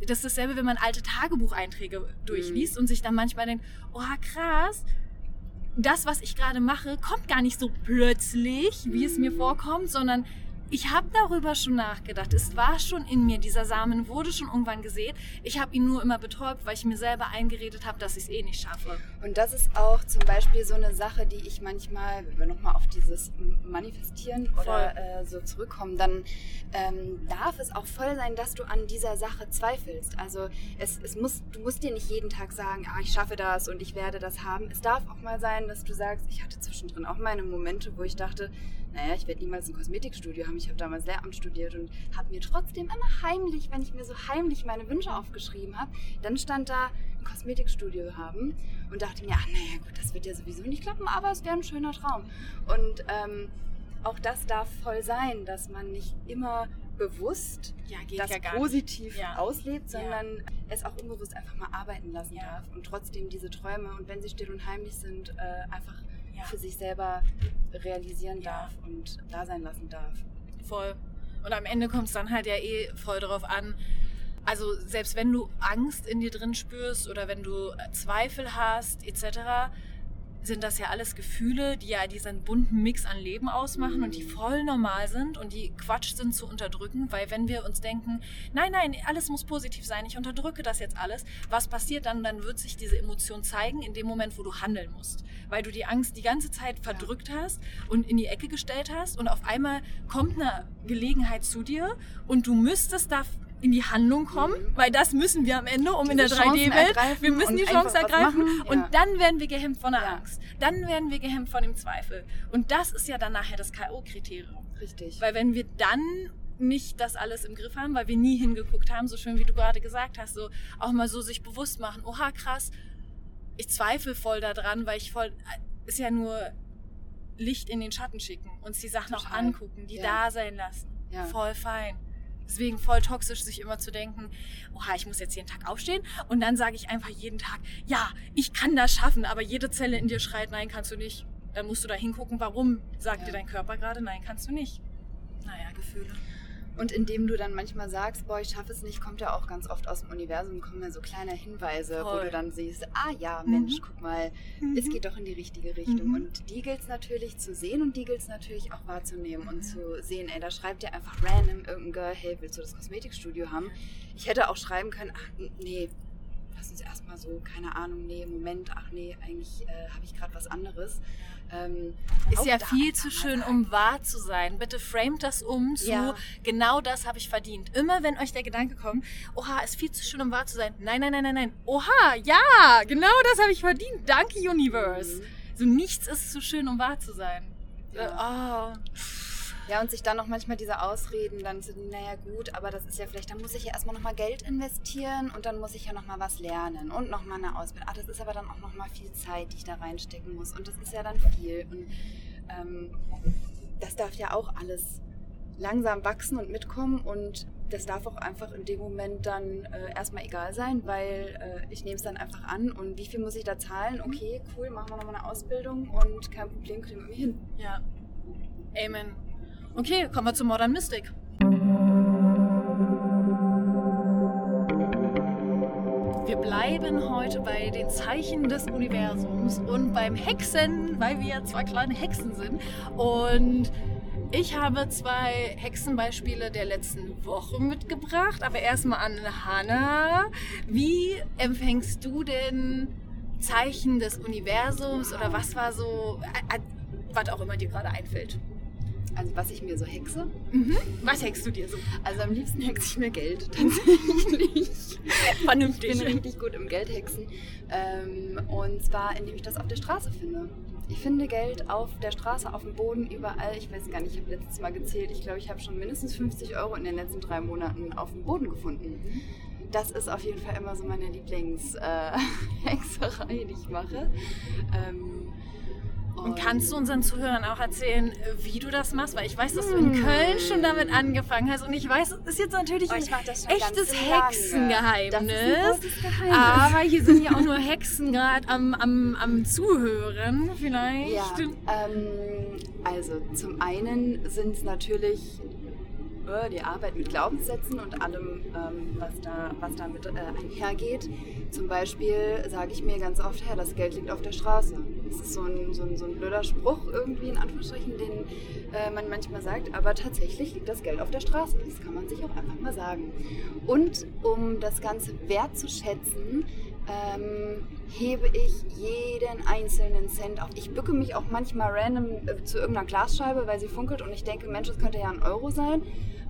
das ist dasselbe, wenn man alte Tagebucheinträge durchliest Mhm. und sich dann manchmal denkt, oh krass, das, was ich gerade mache, kommt gar nicht so plötzlich, wie es mir Mhm. vorkommt, sondern ich habe darüber schon nachgedacht. Es war schon in mir, dieser Samen wurde schon irgendwann gesät. Ich habe ihn nur immer betäubt, weil ich mir selber eingeredet habe, dass ich es eh nicht schaffe. Und das ist auch zum Beispiel so eine Sache, die ich manchmal, wenn wir nochmal auf dieses Manifestieren oder äh, so zurückkommen, dann ähm, darf es auch voll sein, dass du an dieser Sache zweifelst. Also es, es muss, du musst dir nicht jeden Tag sagen, ah, ich schaffe das und ich werde das haben. Es darf auch mal sein, dass du sagst, ich hatte zwischendrin auch meine Momente, wo ich dachte, naja, ich werde niemals ein Kosmetikstudio haben. Ich habe damals Lehramt studiert und habe mir trotzdem immer heimlich, wenn ich mir so heimlich meine Wünsche aufgeschrieben habe, dann stand da ein Kosmetikstudio haben und dachte mir, ach naja gut, das wird ja sowieso nicht klappen, aber es wäre ein schöner Traum. Und ähm, auch das darf voll sein, dass man nicht immer bewusst Ja, das ja positiv Ja. auslebt, sondern es auch unbewusst einfach mal arbeiten lassen darf und trotzdem diese Träume und wenn sie still und heimlich sind, äh, einfach Ja. für sich selber realisieren Ja. darf und da sein lassen darf. Voll. Und am Ende kommt es dann halt ja eh voll darauf an. Also selbst wenn du Angst in dir drin spürst oder wenn du Zweifel hast etc., sind das ja alles Gefühle, die ja diesen bunten Mix an Leben ausmachen und die voll normal sind und die Quatsch sind zu unterdrücken, weil wenn wir uns denken, nein, nein, alles muss positiv sein, ich unterdrücke das jetzt alles, was passiert dann? Dann wird sich diese Emotion zeigen in dem Moment, wo du handeln musst, weil du die Angst die ganze Zeit verdrückt hast und in die Ecke gestellt hast und auf einmal kommt eine Gelegenheit zu dir und du müsstest da in die Handlung kommen, Mhm. weil das müssen wir am Ende, um in Diese der Chancen 3D-Welt, ergreifen wir müssen die Chance ergreifen ja. und dann werden wir gehemmt von der Ja. Angst. Dann werden wir gehemmt von dem Zweifel. Und das ist ja dann nachher das K.O.-Kriterium. Richtig. Weil wenn wir dann nicht das alles im Griff haben, weil wir nie hingeguckt haben, so schön wie du gerade gesagt hast, so auch mal so sich bewusst machen, oha krass, ich zweifle voll daran, weil ich voll, ist ja nur Licht in den Schatten schicken, uns die Sachen auch Total. angucken, die Ja. da sein lassen. Voll fein. Deswegen voll toxisch, sich immer zu denken, oha, ich muss jetzt jeden Tag aufstehen und dann sage ich einfach jeden Tag, ja, ich kann das schaffen, aber jede Zelle in dir schreit, nein, kannst du nicht. Dann musst du da hingucken, warum sagt Ja. dir dein Körper gerade, nein, kannst du nicht. Naja, Gefühle. Und indem du dann manchmal sagst, boah, ich schaffe es nicht, kommt ja auch ganz oft aus dem Universum, kommen ja so kleine Hinweise, wo Voll. du dann siehst, ah ja, Mensch, Mhm. guck mal, es geht doch in die richtige Richtung. Mhm. Und die gilt es natürlich zu sehen und die gilt es natürlich auch wahrzunehmen und zu sehen, ey, da schreibt dir einfach random irgendein Girl, hey, willst du das Kosmetikstudio haben? Ich hätte auch schreiben können, ach nee, lass uns erstmal so, keine Ahnung, nee, Moment, ach nee, eigentlich äh, habe ich gerade was anderes. Ähm, Ist ja viel zu schön, sagen. um wahr zu sein. Bitte framet das um zu, Ja. genau das habe ich verdient. Immer wenn euch der Gedanke kommt, oha, ist viel zu schön, um wahr zu sein. Nein, nein, nein, nein, nein. Oha, ja, genau das habe ich verdient. Danke, Universe. Mhm. So nichts ist zu schön, um wahr zu sein. Ja. Oh. Ja, und sich dann noch manchmal diese Ausreden, dann so, naja gut, aber das ist ja vielleicht, dann muss ich ja erstmal nochmal Geld investieren und dann muss ich ja nochmal was lernen und nochmal eine Ausbildung. Ach, das ist aber dann auch nochmal viel Zeit, die ich da reinstecken muss und das ist ja dann viel. Und ähm, das darf ja auch alles langsam wachsen und mitkommen und das darf auch einfach in dem Moment dann äh, erstmal egal sein, weil äh, ich nehme es dann einfach an und wie viel muss ich da zahlen? Okay, cool, machen wir nochmal eine Ausbildung und kein Problem, kriegen wir hin. Ja. Amen. Okay, kommen wir zu Modern Mystic. Wir bleiben heute bei den Zeichen des Universums und beim Hexen, weil wir ja zwei kleine Hexen sind. Und ich habe zwei Hexenbeispiele der letzten Woche mitgebracht, aber erstmal an Hannah. Wie empfängst du denn Zeichen des Universums oder was war so, äh, äh, was auch immer dir gerade einfällt? Also was ich mir so hexe, Mhm. Was hexst du dir so? also am liebsten hexe ich mir Geld tatsächlich. Ich Vernünftig. bin richtig gut im Geldhexen. Ähm, und zwar, indem ich das auf der Straße finde. Ich finde Geld auf der Straße, auf dem Boden, überall. Ich weiß gar nicht, ich habe letztes Mal gezählt. Ich glaube, ich habe schon mindestens 50 Euro in den letzten drei Monaten auf dem Boden gefunden. Das ist auf jeden Fall immer so meine Lieblingshexerei, äh, die ich mache. Ähm, Und kannst du unseren Zuhörern auch erzählen, wie du das machst? Weil ich weiß, dass du in Köln schon damit angefangen hast. Und ich weiß, es ist jetzt natürlich Oh, ein das schon echtes. Hexengeheimnis. Ein. Aber hier sind ja auch nur Hexen gerade am, am, am Zuhören. Vielleicht. Ja, ähm, also zum einen sind es natürlich äh, die Arbeit mit Glaubenssätzen und allem, ähm, was, da, was damit äh, einhergeht. Zum Beispiel sage ich mir ganz oft, ja, das Geld liegt auf der Straße. Das ist so ein, so ein, so ein blöder Spruch irgendwie in Anführungsstrichen, den äh, man manchmal sagt, aber tatsächlich liegt das Geld auf der Straße. Das kann man sich auch einfach mal sagen. Und um das Ganze wertzuschätzen, ähm, hebe ich jeden einzelnen Cent auf. Ich bücke mich auch manchmal random äh, zu irgendeiner Glasscheibe, weil sie funkelt und ich denke, Mensch, das könnte ja ein Euro sein.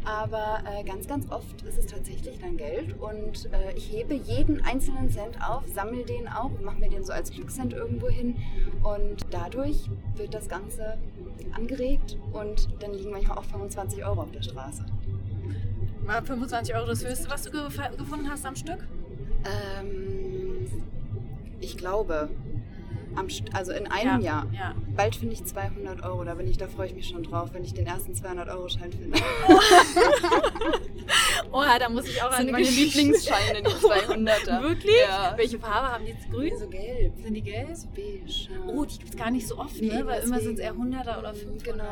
Aber äh, ganz, ganz oft ist es tatsächlich dann Geld und äh, ich hebe jeden einzelnen Cent auf, sammle den auch und mache mir den so als Glückscent irgendwo hin. Und dadurch wird das Ganze angeregt und dann liegen manchmal auch 25 Euro auf der Straße. Mal 25 Euro das höchste, was du ge gefunden hast am Stück? Ähm, ich glaube, am, also in einem Ja, Jahr. ja. Bald finde ich 200 Euro, da bin ich, da freue ich mich schon drauf, wenn ich den ersten 200-Euro-Schein finde. Oh, da muss ich auch an sind meine Lieblingsscheine, die 200er. Wirklich? Ja. Welche Farbe haben die jetzt? Grün? So gelb. Sind die gelb? So beige. Oh, die gibt es gar nicht so oft, Nee, ne? Weil immer sind es eher deswegen. 100er oder 500. Genau.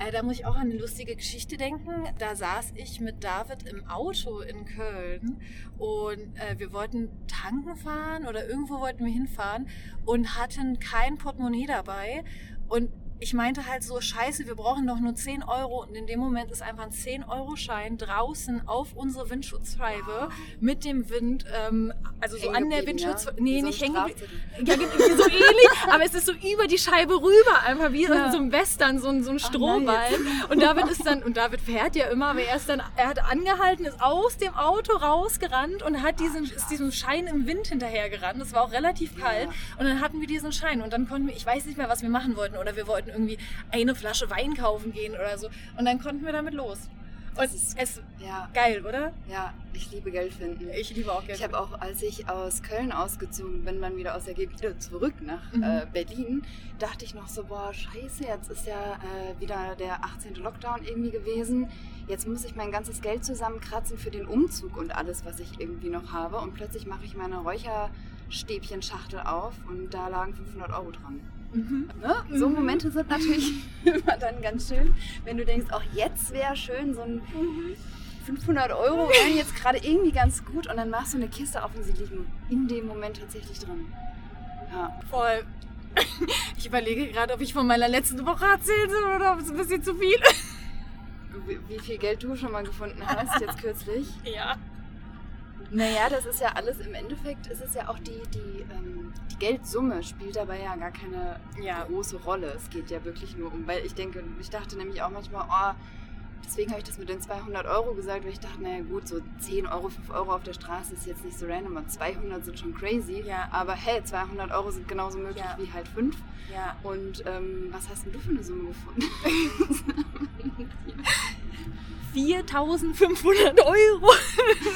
Äh, da muss ich auch an eine lustige Geschichte denken. Da saß ich mit David im Auto in Köln und äh, wir wollten tanken fahren oder irgendwo wollten wir hinfahren und hatten kein Portemonnaie dabei. Und ich meinte halt so, scheiße, wir brauchen doch nur 10 Euro. Und in dem Moment ist einfach ein 10-Euro-Schein draußen auf unsere Windschutzscheibe mit dem Wind, ähm, also so an der geblieben, Windschutz... ja? Nee, Wie so ein nicht hängen. Ja, so ähnlich, aber es ist so über die Scheibe rüber, einfach wie Ja. in so einem Western, so ein, so ein Strohballen. Und David ist dann, und David fährt ja immer, aber er ist dann, er hat angehalten, ist aus dem Auto rausgerannt und hat diesen, ist diesem Schein im Wind hinterhergerannt. Es war auch relativ kalt. Und dann hatten wir diesen Schein und dann konnten wir, ich weiß nicht mehr, was wir machen wollten, oder wir wollten irgendwie eine Flasche Wein kaufen gehen oder so. Und dann konnten wir damit los. Und Das ist- es, Ja, geil, oder? ja, ich liebe Geld finden. Ich liebe auch Geld. Ich habe auch, als ich aus Köln ausgezogen bin, dann wieder aus der Gegend wieder zurück nach Mhm. äh, Berlin, dachte ich noch so, boah, scheiße, jetzt ist ja äh, wieder der 18. Lockdown irgendwie gewesen. Jetzt muss ich mein ganzes Geld zusammenkratzen für den Umzug und alles, was ich irgendwie noch habe. Und plötzlich mache ich meine Räucherstäbchenschachtel auf und da lagen 500 Euro dran. Mhm. Ne? So Mhm. Momente sind natürlich immer dann ganz schön, wenn du denkst, auch jetzt wäre schön, so ein Mhm. 500 Euro wären jetzt gerade irgendwie ganz gut und dann machst du eine Kiste auf und sie liegen in dem Moment tatsächlich drin. Ja. Voll. Ich überlege gerade, ob ich von meiner letzten Woche erzählen soll oder ob es ein bisschen zu viel Wie, wie viel Geld du schon mal gefunden hast, jetzt kürzlich. Ja. Naja, das ist ja alles, im Endeffekt ist es ja auch die, die, ähm, die Geldsumme spielt dabei ja gar keine Ja. große Rolle. Es geht ja wirklich nur um, weil ich denke, ich dachte nämlich auch manchmal, oh, deswegen habe ich das mit den 200 Euro gesagt, weil ich dachte, naja gut, so 10 Euro, 5 Euro auf der Straße ist jetzt nicht so random, aber 200 sind schon crazy. Ja. Aber hey, 200 Euro sind genauso möglich Ja. wie halt 5. Ja. Und ähm, was hast denn du für eine Summe gefunden? 4500 Euro.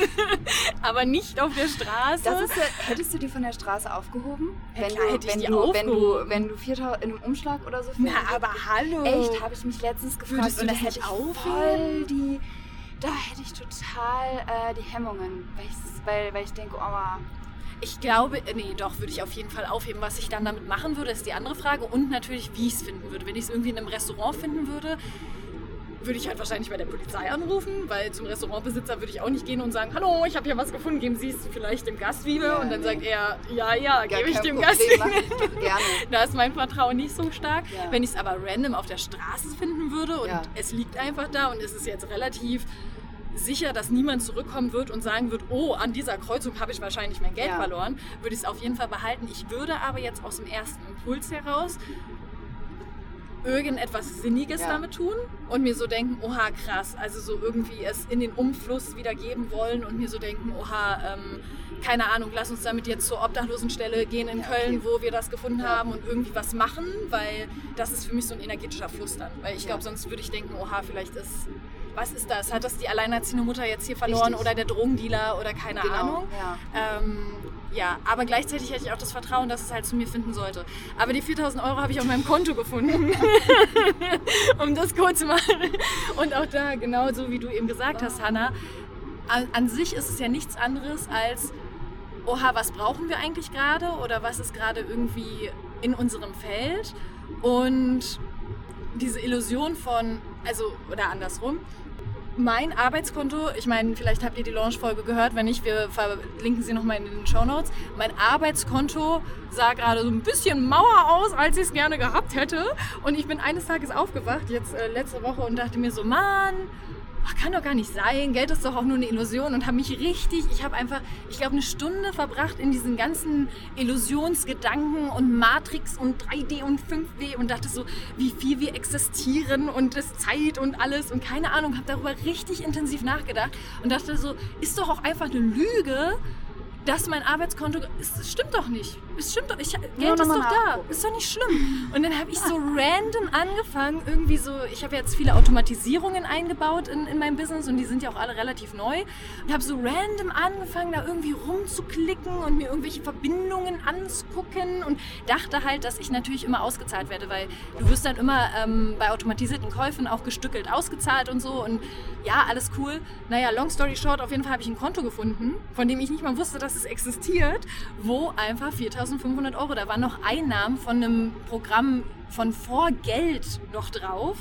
Aber nicht auf der Straße. Das ist, hättest du die von der Straße aufgehoben? Wenn klar du, wenn du, wenn du, wenn du 4000 in einem Umschlag oder so Na, aber hallo. Echt, habe ich mich letztens gefragt Würdest du und da das hätte ich aufheben? voll die, da hätte ich total äh, die Hemmungen, weil ich, weil, weil ich denke, oh, Ich glaube, äh, nee, doch, würde ich auf jeden Fall aufheben. Was ich dann damit machen würde, ist die andere Frage. Und natürlich, wie ich es finden würde. Wenn ich es irgendwie in einem Restaurant finden würde, würde ich halt wahrscheinlich bei der Polizei anrufen, weil zum Restaurantbesitzer würde ich auch nicht gehen und sagen, hallo, ich habe hier was gefunden, geben Sie es vielleicht dem Gast wieder. Ja, und dann nee. sagt er, ja, ja, gebe ich dem Problem, Gast wieder. Da ist mein Vertrauen nicht so stark. Ja. Wenn ich es aber random auf der Straße finden würde und Ja. es liegt einfach da und es ist jetzt relativ sicher, dass niemand zurückkommen wird und sagen wird, oh, an dieser Kreuzung habe ich wahrscheinlich mein Geld Ja. verloren, würde ich es auf jeden Fall behalten. Ich würde aber jetzt aus dem ersten Impuls heraus irgendetwas Sinniges Ja. damit tun und mir so denken, oha, krass, also so irgendwie es in den Umfluss wieder geben wollen und mir so denken, oha, ähm, keine Ahnung, lass uns damit jetzt zur Obdachlosenstelle gehen in Ja, Köln, okay. wo wir das gefunden Ja. haben und irgendwie was machen, weil das ist für mich so ein energetischer Fluss dann. Weil ich glaube, sonst würde ich denken, oha, vielleicht ist was ist das? Hat das die alleinerziehende Mutter jetzt hier verloren Richtig. oder der Drogendealer oder keine Genau, Ahnung? ja. Ähm, ja, aber gleichzeitig hätte ich auch das Vertrauen, dass es halt zu mir finden sollte. Aber die 4000 Euro habe ich auf meinem Konto gefunden, um das kurz zu machen. Und auch da, genauso wie du eben gesagt hast, Hannah, an, an sich ist es ja nichts anderes als, oha, was brauchen wir eigentlich gerade oder was ist gerade irgendwie in unserem Feld? Und diese Illusion von, also, oder andersrum, mein Arbeitskonto, ich meine, vielleicht habt ihr die Launch-Folge gehört, wenn nicht, wir verlinken sie nochmal in den Show Notes. Mein Arbeitskonto sah gerade so ein bisschen mauer aus, als ich es gerne gehabt hätte. Und ich bin eines Tages aufgewacht, jetzt äh, letzte Woche, und dachte mir so, Mann, ach, kann doch gar nicht sein, Geld ist doch auch nur eine Illusion und habe mich richtig, ich habe einfach, ich glaube, eine Stunde verbracht in diesen ganzen Illusionsgedanken und Matrix und 3D und 5D und dachte so, wie viel wir existieren und das Zeit und alles und keine Ahnung, habe darüber richtig intensiv nachgedacht und dachte so, ist doch auch einfach eine Lüge, dass mein Arbeitskonto, es, stimmt doch nicht. Es stimmt doch, ich, Geld ist doch da. Ist doch nicht schlimm. Und dann habe ich so random angefangen, irgendwie so, ich habe jetzt viele Automatisierungen eingebaut in, in meinem Business und die sind ja auch alle relativ neu. Und habe so random angefangen, da irgendwie rumzuklicken und mir irgendwelche Verbindungen anzugucken und dachte halt, dass ich natürlich immer ausgezahlt werde, weil du wirst dann immer ähm, bei automatisierten Käufen auch gestückelt ausgezahlt und so und ja, alles cool. Naja, long story short, auf jeden Fall habe ich ein Konto gefunden, von dem ich nicht mal wusste, dass es existiert, wo einfach 4.500 Euro, da waren noch Einnahmen von einem Programm von Vorgeld noch drauf.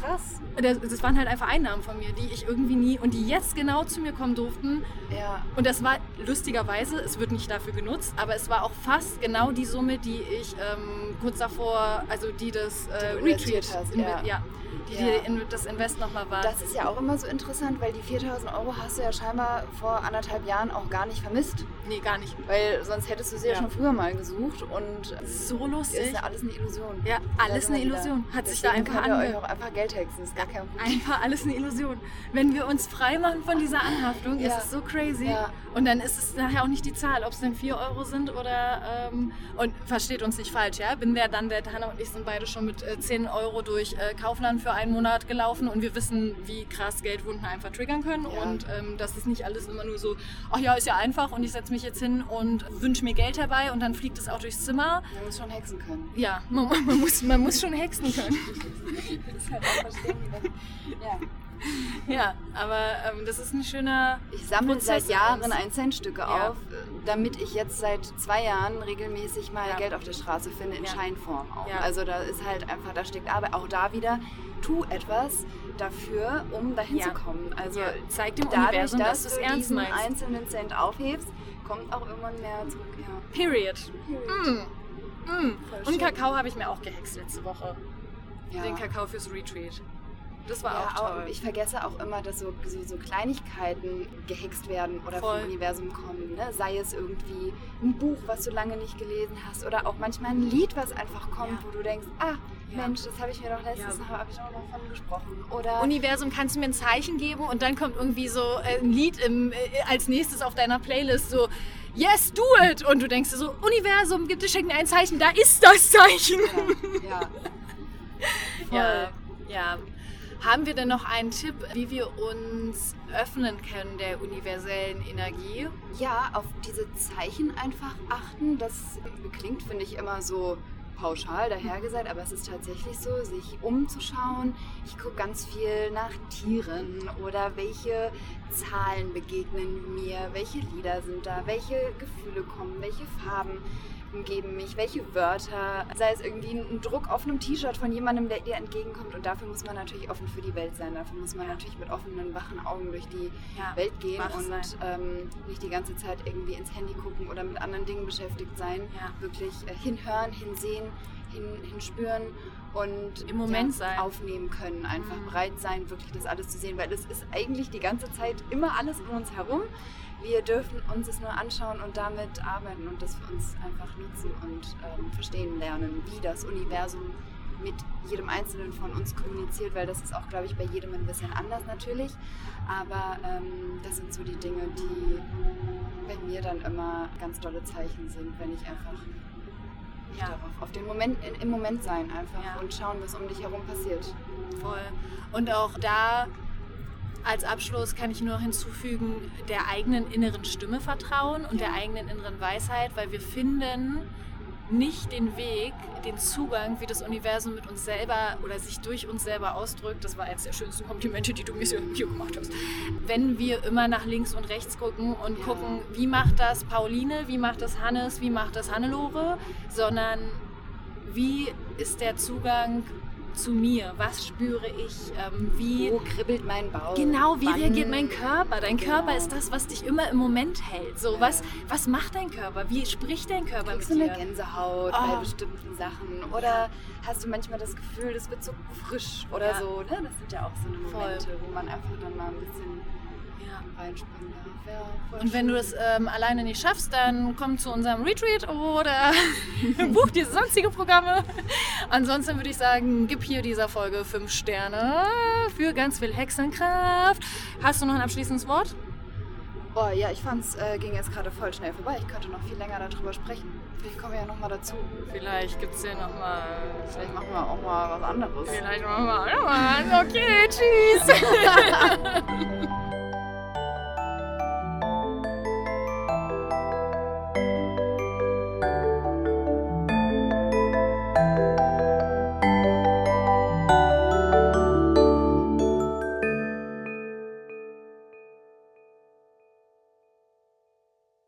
Krass. Das, das waren halt einfach Einnahmen von mir, die ich irgendwie nie und die jetzt genau zu mir kommen durften. Ja. Und das war lustigerweise, es wird nicht dafür genutzt, aber es war auch fast genau die Summe, die ich ähm, kurz davor, also die das äh, Retreat, hast, inve- ja. Die, Ja. in, das Invest nochmal war. Das ist ja auch immer so interessant, weil die 4000 Euro hast du ja scheinbar vor anderthalb Jahren auch gar nicht vermisst. nee, gar nicht. Weil sonst hättest du sie ja, Ja. schon früher mal gesucht und So ist lustig. ja alles eine Illusion. Ja, alles eine Illusion. Hat sich da einfach ihr euch auch einfach Geld hexen, ist gar kein Problem. Einfach alles eine Illusion. Wenn wir uns frei machen von dieser Anhaftung, Ja. ist es so crazy. Ja. Und dann ist es nachher auch nicht die Zahl, ob es dann 4 Euro sind oder. Ähm, und versteht uns nicht falsch, ja? Bin der dann, der Hanna und ich sind beide schon mit äh, 10 Euro durch äh, Kaufland für einen Monat gelaufen und wir wissen, wie krass Geldwunden einfach triggern können. Ja. Und ähm, das ist nicht alles immer nur so, ach ja, ist ja einfach und ich setze mich jetzt hin und wünsche mir Geld herbei und dann fliegt es auch durchs Zimmer. Man muss schon hexen können. Ja, man, man, muss, man muss schon hexen können. Das ist halt auch verstehen, wie das- ja. Ja, aber ähm, das ist ein schöner. Ich sammle Prozess seit Jahren uns. 1 Cent Stücke Ja. auf, damit ich jetzt seit zwei Jahren regelmäßig mal Ja. Geld auf der Straße finde in Ja. Scheinform auch. Also da ist halt einfach, da steckt Arbeit. Auch da wieder, tu etwas dafür, um dahin zu kommen. Also zeig dem dadurch, Universum, dass, dass du ernst diesen meinst. einzelnen Cent aufhebst, kommt auch irgendwann mehr zurück. Ja. Period. Mm. Mm. Und. Kakao habe ich mir auch gehext letzte Woche. Den Kakao fürs Retreat. Das war Ja, auch toll. ich vergesse auch immer, dass so, so, so Kleinigkeiten gehext werden oder Voll. vom Universum kommen. Ne? Sei es irgendwie ein Buch, was du lange nicht gelesen hast oder auch manchmal ein Lied, was einfach kommt, Ja. wo du denkst, ah, Ja. Mensch, das habe ich mir doch letztes Ja. Mal habe ich auch noch von gesprochen. Oder Universum, kannst du mir ein Zeichen geben? Und dann kommt irgendwie so äh, ein Lied im, äh, als nächstes auf deiner Playlist so, yes, do it! Und du denkst dir so, Universum, bitte schenk mir ein Zeichen, da ist das Zeichen! ja. Ja, ja. Haben wir denn noch einen Tipp, wie wir uns öffnen können der universellen Energie? Ja, auf diese Zeichen einfach achten. Das klingt, finde ich, immer so pauschal dahergesagt, aber es ist tatsächlich so, sich umzuschauen. Ich gucke ganz viel nach Tieren oder welche Zahlen begegnen mir, welche Lieder sind da, welche Gefühle kommen, welche Farben umgeben mich, welche Wörter, sei es irgendwie ein Druck auf einem T-Shirt von jemandem, der dir entgegenkommt. Und dafür muss man natürlich offen für die Welt sein. Dafür muss man natürlich mit offenen, wachen Augen durch die Ja, Welt gehen und ähm, nicht die ganze Zeit irgendwie ins Handy gucken oder mit anderen Dingen beschäftigt sein. Ja. Wirklich äh, hinhören, hinsehen, hin, hinspüren und Im Moment ja, sein. aufnehmen können. Einfach Mhm. bereit sein, wirklich das alles zu sehen, weil es ist eigentlich die ganze Zeit immer alles um uns herum. Wir dürfen uns es nur anschauen und damit arbeiten und das für uns einfach nutzen und ähm, verstehen lernen, wie das Universum mit jedem Einzelnen von uns kommuniziert, weil das ist auch, glaube ich, bei jedem ein bisschen anders natürlich. Aber ähm, das sind so die Dinge, die bei mir dann immer ganz tolle Zeichen sind, wenn ich einfach mich Ja. darauf, auf den Moment, in, im Moment sein einfach Ja. und schauen, was um dich herum passiert. Voll. Und auch da als Abschluss kann ich nur hinzufügen, der eigenen inneren Stimme vertrauen und der eigenen inneren Weisheit, weil wir finden nicht den Weg, den Zugang, wie das Universum mit uns selber oder sich durch uns selber ausdrückt. Das war eines der schönsten Komplimente, die du mir hier gemacht hast. Wenn wir immer nach links und rechts gucken und ja. gucken, wie macht das Pauline, wie macht das Hannes, wie macht das Hannelore, sondern wie ist der Zugang zu mir? Was spüre ich? Ähm, wie Wo kribbelt mein Bauch? Genau, wie Wann? reagiert mein Körper? Dein genau. Körper ist das, was dich immer im Moment hält. So, was, was macht dein Körper? Wie spricht dein Körper Kriegst mit dir? du eine Gänsehaut oh. bei bestimmten Sachen? Oder hast du manchmal das Gefühl, es wird so frisch oder ja. so? Ne? Das sind ja auch so eine Momente, Voll. wo man einfach dann mal ein bisschen. Reinspringen darf. Ja, und wenn du es ähm, alleine nicht schaffst, dann komm zu unserem Retreat oder buch dir sonstige Programme. Ansonsten würde ich sagen, gib hier dieser Folge 5 Sterne für ganz viel Hexenkraft. Hast du noch ein abschließendes Wort? Oh ja, ich fand es äh, ging jetzt gerade voll schnell vorbei. Ich könnte noch viel länger darüber sprechen. Vielleicht kommen wir ja nochmal dazu. Vielleicht gibt es ja nochmal. Vielleicht machen wir auch mal was anderes. Vielleicht machen wir auch mal was. Okay, tschüss.